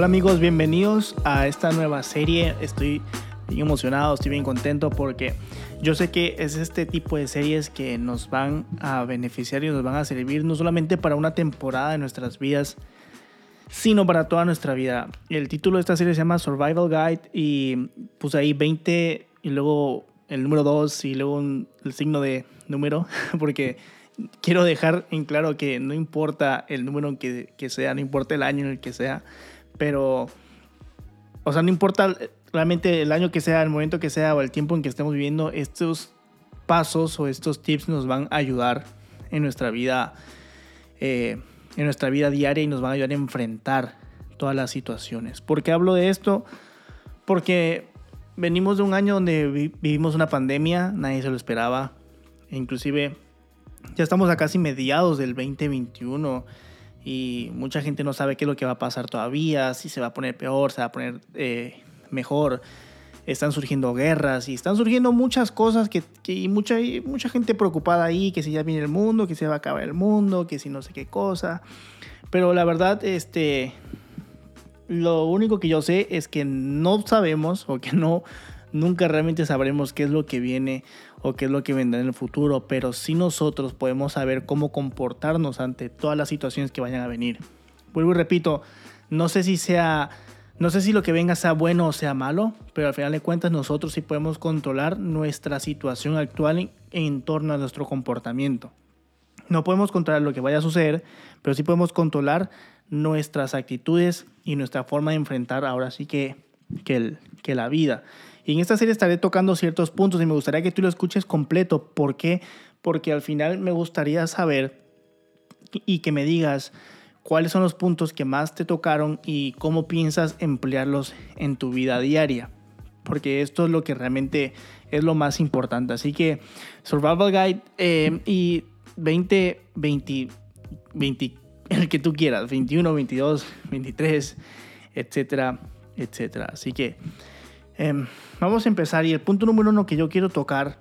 Hola amigos, bienvenidos a esta nueva serie. Estoy bien emocionado, estoy bien contento porque yo sé que es este tipo de series que nos van a beneficiar y nos van a servir no solamente para una temporada de nuestras vidas, sino para toda nuestra vida. El título de esta serie se llama Survival Guide y puse ahí 20 y luego el número 2 y luego el signo de número porque quiero dejar en claro que no importa el número que, que sea, no importa el año en el que sea, pero, o sea, no importa realmente el año que sea, el momento que sea o el tiempo en que estemos viviendo, estos pasos o estos tips nos van a ayudar en nuestra vida, eh, en nuestra vida diaria y nos van a ayudar a enfrentar todas las situaciones. ¿Por qué hablo de esto? Porque venimos de un año donde vivimos una pandemia, nadie se lo esperaba, inclusive ya estamos a casi mediados del 2021 y mucha gente no sabe qué es lo que va a pasar todavía, si se va a poner peor, se va a poner eh, mejor. Están surgiendo guerras y están surgiendo muchas cosas que, que mucha, mucha gente preocupada ahí, que si ya viene el mundo, que se va a acabar el mundo, que si no sé qué cosa. Pero la verdad, este, lo único que yo sé es que no sabemos o que no, nunca realmente sabremos qué es lo que viene o qué es lo que vendrá en el futuro, pero sí nosotros podemos saber cómo comportarnos ante todas las situaciones que vayan a venir. Vuelvo y repito, no sé si sea no sé si lo que venga sea bueno o sea malo, pero al final de cuentas nosotros sí podemos controlar nuestra situación actual en, en, torno a nuestro comportamiento. No podemos controlar lo que vaya a suceder, pero sí podemos controlar nuestras actitudes y nuestra forma de enfrentar ahora sí que, que, el, que la vida. Y en esta serie estaré tocando ciertos puntos y me gustaría que tú lo escuches completo. ¿Por qué? Porque al final me gustaría saber y que me digas cuáles son los puntos que más te tocaron y cómo piensas emplearlos en tu vida diaria. Porque esto es lo que realmente es lo más importante. Así que Survival Guide eh, y 20, 20, 20, el que tú quieras, 21, 22, 23, etcétera, etcétera. Así que eh, vamos a empezar y el punto número uno que yo quiero tocar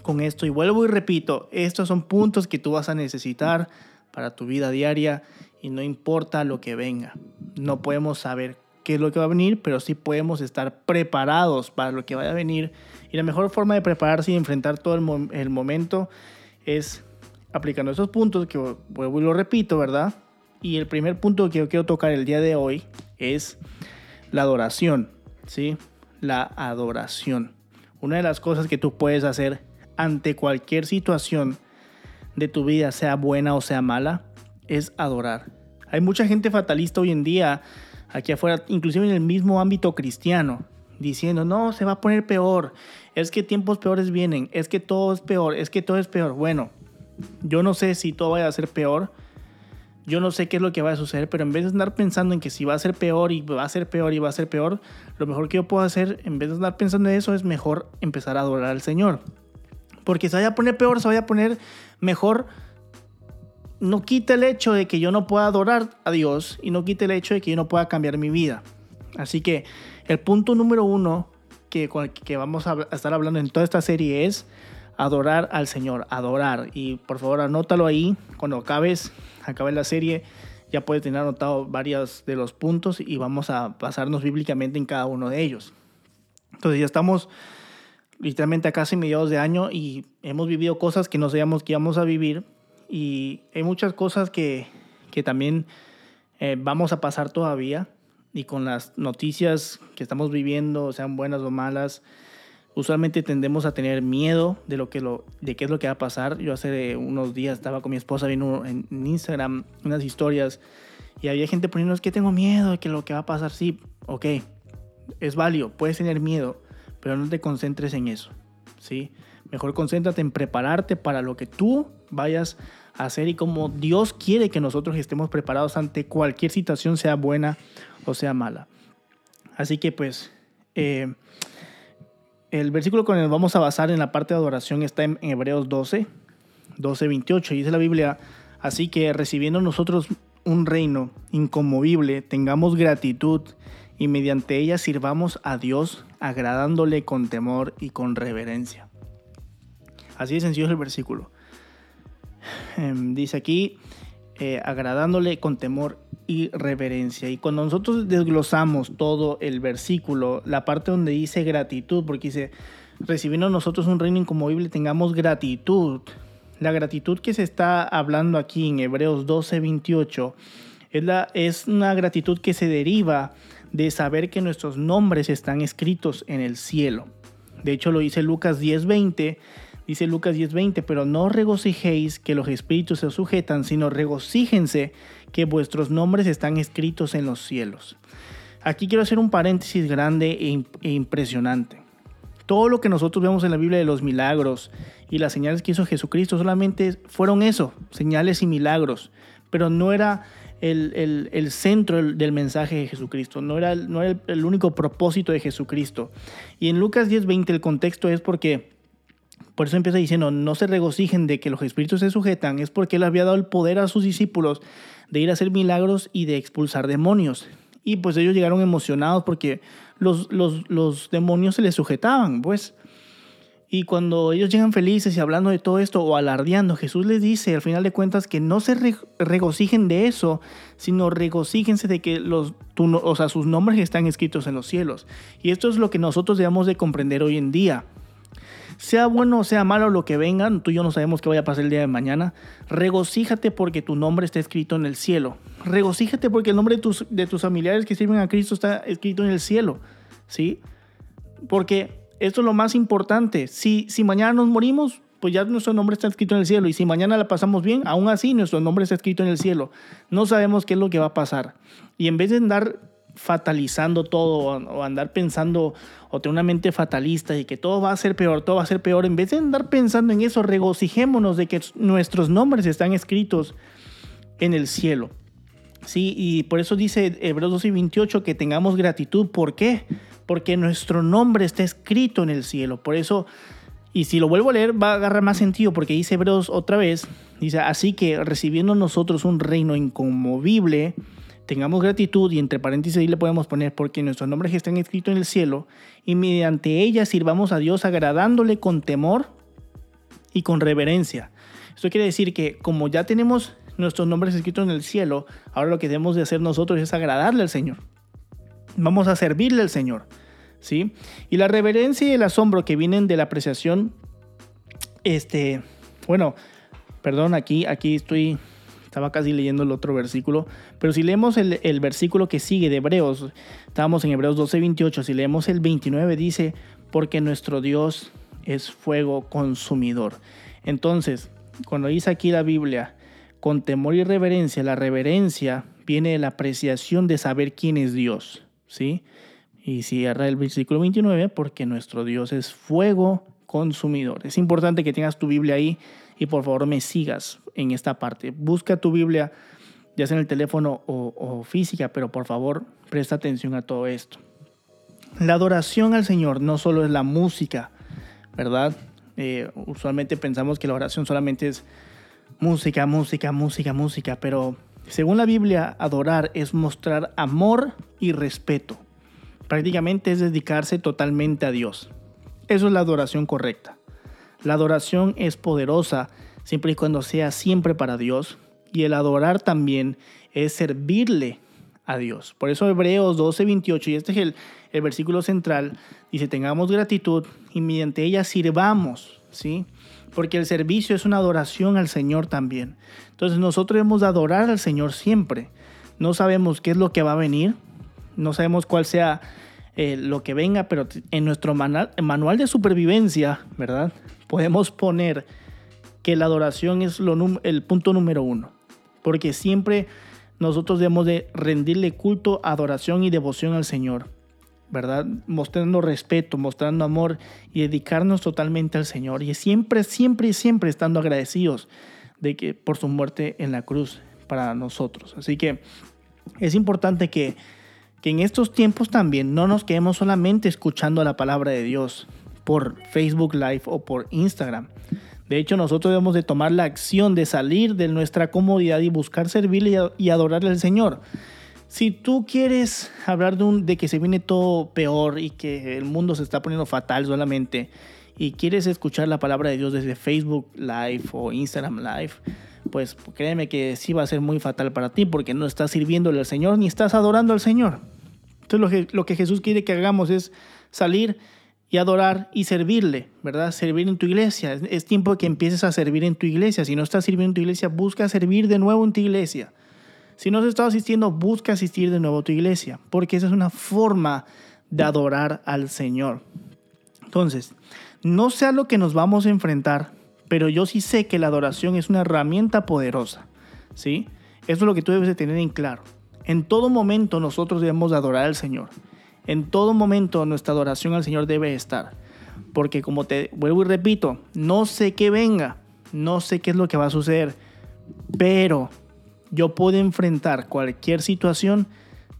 con esto, y vuelvo y repito, estos son puntos que tú vas a necesitar para tu vida diaria y no importa lo que venga. No podemos saber qué es lo que va a venir, pero sí podemos estar preparados para lo que vaya a venir. Y la mejor forma de prepararse y enfrentar todo el, el momento es aplicando esos puntos que vuelvo y lo repito, ¿verdad? Y el primer punto que yo quiero tocar el día de hoy es la adoración, ¿sí? La adoración. Una de las cosas que tú puedes hacer ante cualquier situación de tu vida, sea buena o sea mala, es adorar. Hay mucha gente fatalista hoy en día, aquí afuera, inclusive en el mismo ámbito cristiano, diciendo, no, se va a poner peor, es que tiempos peores vienen, es que todo es peor, es que todo es peor. Bueno, yo no sé si todo vaya a ser peor, yo no sé qué es lo que va a suceder, pero en vez de andar pensando en que si va a ser peor y va a ser peor y va a ser peor, lo mejor que yo puedo hacer, en vez de andar pensando en eso, es mejor empezar a adorar al Señor. Porque se vaya a poner peor, se vaya a poner mejor, no quita el hecho de que yo no pueda adorar a Dios y no quita el hecho de que yo no pueda cambiar mi vida. Así que el punto número uno que, que vamos a estar hablando en toda esta serie es adorar al Señor, adorar. Y por favor anótalo ahí, cuando acabes, acabe la serie, ya puedes tener anotado varios de los puntos y vamos a pasarnos bíblicamente en cada uno de ellos. Entonces ya estamos literalmente a casi mediados de año y hemos vivido cosas que no sabíamos que íbamos a vivir y hay muchas cosas que, que también eh, vamos a pasar todavía y con las noticias que estamos viviendo, sean buenas o malas, usualmente tendemos a tener miedo de lo que lo de qué es lo que va a pasar. Yo hace unos días estaba con mi esposa viendo en, Instagram unas historias y había gente poniendo que tengo miedo de que lo que va a pasar sí, ok, es válido, puedes tener miedo, pero no te concentres en eso, ¿sí? Mejor concéntrate en prepararte para lo que tú vayas a hacer y como Dios quiere que nosotros estemos preparados ante cualquier situación, sea buena o sea mala. Así que pues eh, el versículo con el que vamos a basar en la parte de adoración está en, Hebreos 12, 12, 28. Y dice la Biblia, así que recibiendo nosotros un reino inconmovible, tengamos gratitud y mediante ella sirvamos a Dios agradándole con temor y con reverencia. Así de sencillo es el versículo. Em, dice aquí, eh, agradándole con temor y reverencia. Y cuando nosotros desglosamos todo el versículo, la parte donde dice gratitud, porque dice, recibiendo nosotros un reino inconmovible, tengamos gratitud. La gratitud que se está hablando aquí en Hebreos 12, 28 es, la, es una gratitud que se deriva de saber que nuestros nombres están escritos en el cielo. De hecho, lo dice Lucas 10:20, dice Lucas 10:20, pero no regocijéis que los espíritus se sujetan, sino regocíjense que vuestros nombres están escritos en los cielos. Aquí quiero hacer un paréntesis grande e, e impresionante. Todo lo que nosotros vemos en la Biblia de los milagros y las señales que hizo Jesucristo solamente fueron eso, señales y milagros, pero no era el, centro del mensaje de Jesucristo, no era, no era el, único propósito de Jesucristo. Y en Lucas 10:20 el contexto es porque, por eso empieza diciendo, no se regocijen de que los espíritus se sujetan, es porque él había dado el poder a sus discípulos de ir a hacer milagros y de expulsar demonios. Y pues ellos llegaron emocionados porque los, los, los demonios se les sujetaban, pues. Y cuando ellos llegan felices y hablando de todo esto o alardeando, Jesús les dice al final de cuentas que no se regocijen de eso, sino regocíjense de que los, o sea, sus nombres están escritos en los cielos. Y esto es lo que nosotros debemos de comprender hoy en día. Sea bueno o sea malo lo que vengan, tú y yo no sabemos qué vaya a pasar el día de mañana. Regocíjate porque tu nombre está escrito en el cielo. Regocíjate porque el nombre de tus, de tus familiares que sirven a Cristo está escrito en el cielo. ¿Sí? Porque esto es lo más importante. Si, si mañana nos morimos, pues ya nuestro nombre está escrito en el cielo. Y si mañana la pasamos bien, aún así nuestro nombre está escrito en el cielo. No sabemos qué es lo que va a pasar. Y en vez de andar fatalizando todo o andar pensando o tener una mente fatalista y que todo va a ser peor, todo va a ser peor, en vez de andar pensando en eso, regocijémonos de que nuestros nombres están escritos en el cielo. Sí, y por eso dice Hebreos 12 y 28 que tengamos gratitud. ¿Por qué? porque nuestro nombre está escrito en el cielo. Por eso, y si lo vuelvo a leer, va a agarrar más sentido, porque dice Hebreos otra vez, dice, así que recibiendo nosotros un reino inconmovible, tengamos gratitud y entre paréntesis ahí le podemos poner porque nuestros nombres están escritos en el cielo y mediante ella sirvamos a Dios agradándole con temor y con reverencia. Esto quiere decir que como ya tenemos nuestros nombres escritos en el cielo, ahora lo que debemos de hacer nosotros es agradarle al Señor. Vamos a servirle al Señor. ¿sí? Y la reverencia y el asombro que vienen de la apreciación, este, bueno, perdón, aquí, aquí estoy, estaba casi leyendo el otro versículo, pero si leemos el, versículo que sigue de Hebreos, estábamos en Hebreos 12, 28, si leemos el 29 dice, porque nuestro Dios es fuego consumidor. Entonces, cuando dice aquí la Biblia, con temor y reverencia, la reverencia viene de la apreciación de saber quién es Dios. ¿sí? Y cierra el versículo 29, porque nuestro Dios es fuego consumidor. Es importante que tengas tu Biblia ahí y por favor me sigas en esta parte. Busca tu Biblia, ya sea en el teléfono o, física, pero por favor presta atención a todo esto. La adoración al Señor no solo es la música, ¿verdad? Eh, usualmente pensamos que la oración solamente es música, música, música, música, pero según la Biblia, adorar es mostrar amor y respeto. Prácticamente es dedicarse totalmente a Dios. Eso es la adoración correcta. La adoración es poderosa siempre y cuando sea siempre para Dios. Y el adorar también es servirle a Dios. Por eso Hebreos 12:28, y este es el, el versículo central, dice, tengamos gratitud y mediante ella sirvamos, ¿sí? porque el servicio es una adoración al Señor también. Entonces nosotros debemos adorar al Señor siempre. No sabemos qué es lo que va a venir, no sabemos cuál sea eh, lo que venga, pero en nuestro manual, de supervivencia, ¿verdad? Podemos poner que la adoración es el punto número uno, porque siempre nosotros debemos de rendirle culto, adoración y devoción al Señor. ¿verdad? Mostrando respeto, mostrando amor y dedicarnos totalmente al Señor. Y siempre, siempre, siempre estando agradecidos de que por su muerte en la cruz para nosotros. Así que es importante que, que en estos tiempos también no nos quedemos solamente escuchando la palabra de Dios por Facebook Live o por Instagram. De hecho, nosotros debemos de tomar la acción de salir de nuestra comodidad y buscar servirle y adorarle al Señor. Si tú quieres hablar de, un, de que se viene todo peor y que el mundo se está poniendo fatal solamente y quieres escuchar la palabra de Dios desde Facebook Live o Instagram Live, pues créeme que sí va a ser muy fatal para ti porque no estás sirviéndole al Señor ni estás adorando al Señor. Entonces lo que, Jesús quiere que hagamos es salir y adorar y servirle, ¿verdad? Servir en tu iglesia. Es, tiempo de que empieces a servir en tu iglesia. Si no estás sirviendo en tu iglesia, busca servir de nuevo en tu iglesia. Si no has estado asistiendo, busca asistir de nuevo a tu iglesia, porque esa es una forma de adorar al Señor. Entonces, no sé a lo que nos vamos a enfrentar, pero yo sí sé que la adoración es una herramienta poderosa, ¿sí? Eso es lo que tú debes de tener en claro. En todo momento nosotros debemos de adorar al Señor. En todo momento nuestra adoración al Señor debe estar. Porque como te vuelvo y repito, no sé qué venga, no sé qué es lo que va a suceder, pero yo puedo enfrentar cualquier situación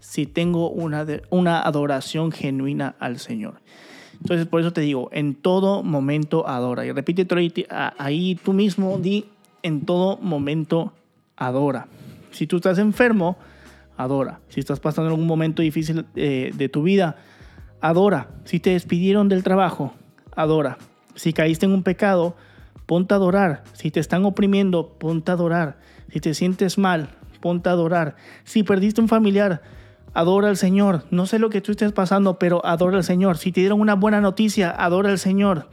si tengo una, una adoración genuina al Señor. Entonces, por eso te digo, en todo momento adora. Y repite ahí tú mismo, di, en todo momento adora. Si tú estás enfermo, adora. Si estás pasando algún momento difícil eh, de tu vida, adora. Si te despidieron del trabajo, adora. Si caíste en un pecado, ponte a adorar. Si te están oprimiendo, ponte a adorar. Si te sientes mal, ponte a adorar. Si perdiste un familiar, adora al Señor. No sé lo que tú estés pasando, pero adora al Señor. Si te dieron una buena noticia, adora al Señor.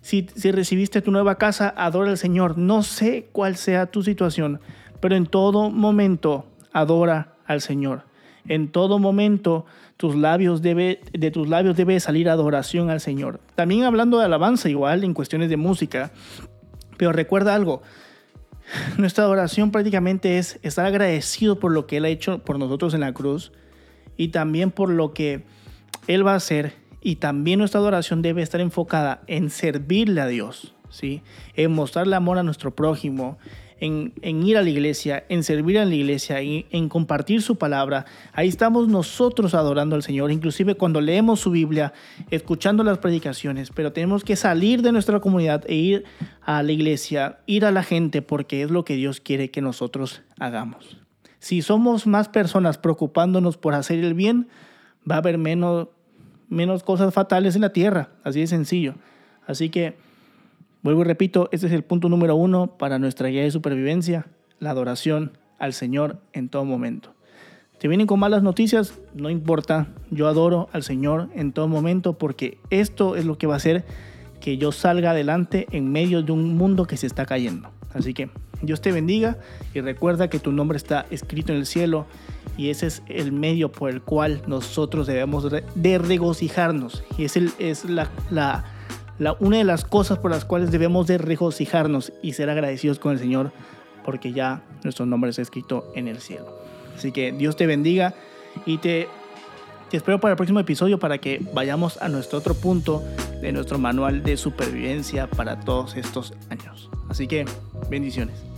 Si, si recibiste tu nueva casa, adora al Señor. No sé cuál sea tu situación, pero en todo momento adora al Señor. En todo momento tus labios debe, de tus labios debe salir adoración al Señor. También hablando de alabanza igual en cuestiones de música. Pero recuerda algo, nuestra adoración prácticamente es estar agradecido por lo que Él ha hecho por nosotros en la cruz y también por lo que Él va a hacer. Y también nuestra adoración debe estar enfocada en servirle a Dios, ¿sí? en mostrarle amor a nuestro prójimo, en, ir a la iglesia, en servir a la iglesia, en, en compartir su palabra. Ahí estamos nosotros adorando al Señor, inclusive cuando leemos su Biblia, escuchando las predicaciones, pero tenemos que salir de nuestra comunidad e ir a la iglesia, ir a la gente, porque es lo que Dios quiere que nosotros hagamos. Si somos más personas preocupándonos por hacer el bien, va a haber menos, menos cosas fatales en la tierra, así de sencillo. Así que Vuelvo y repito, este es el punto número uno para nuestra guía de supervivencia, la adoración al Señor en todo momento. Te vienen con malas noticias, no importa, yo adoro al Señor en todo momento porque esto es lo que va a hacer que yo salga adelante en medio de un mundo que se está cayendo. Así que Dios te bendiga y recuerda que tu nombre está escrito en el cielo y ese es el medio por el cual nosotros debemos de regocijarnos y es, el, es la, la una de las cosas por las cuales debemos de regocijarnos y ser agradecidos con el Señor, porque ya nuestro nombre está escrito en el cielo. Así que Dios te bendiga y te, te espero para el próximo episodio para que vayamos a nuestro otro punto de nuestro manual de supervivencia para todos estos años. Así que bendiciones.